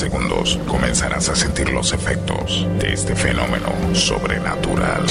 segundos comenzarás a sentir los efectos de este fenómeno sobrenatural.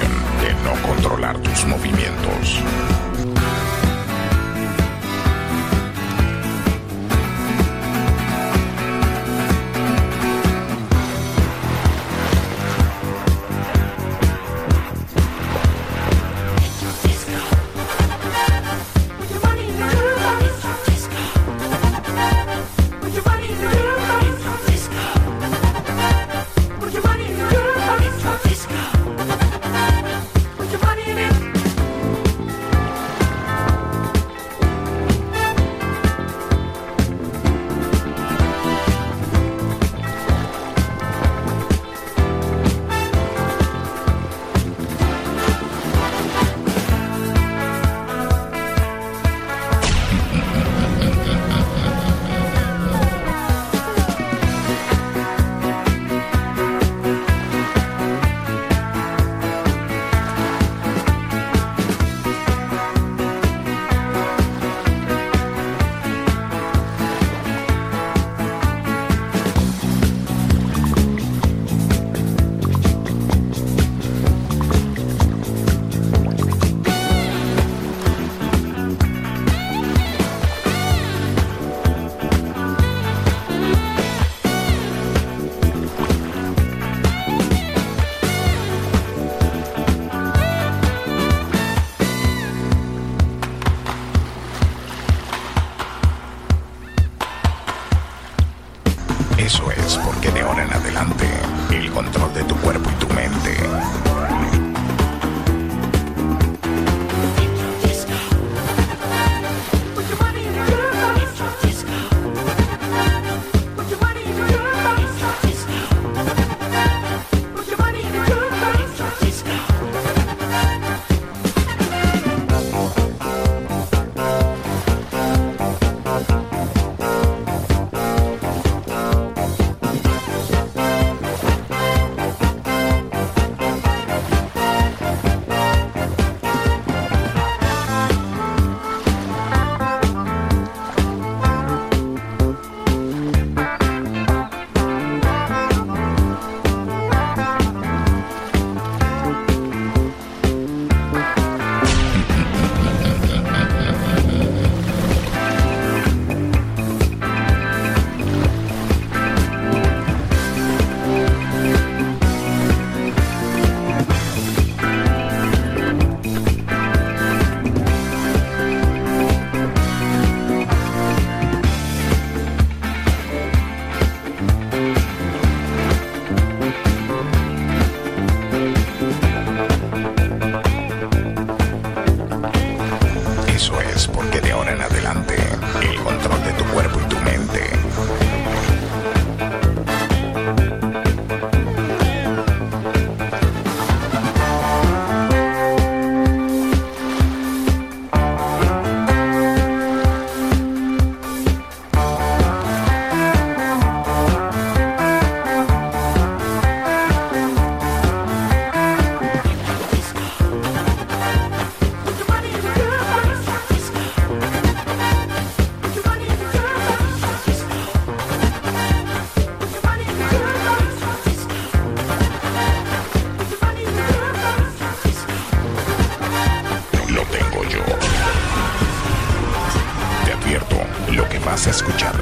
de no controlar tus movimientos.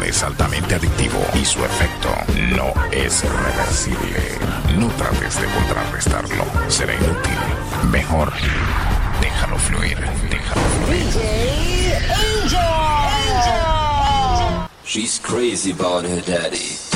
es altamente adictivo y su efecto no es reversible. No trates de contrarrestarlo, será inútil. Mejor, déjalo fluir, déjalo fluir. Angel. Angel. She's crazy about her daddy.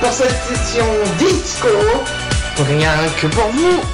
Pour cette session disco, rien que pour vous.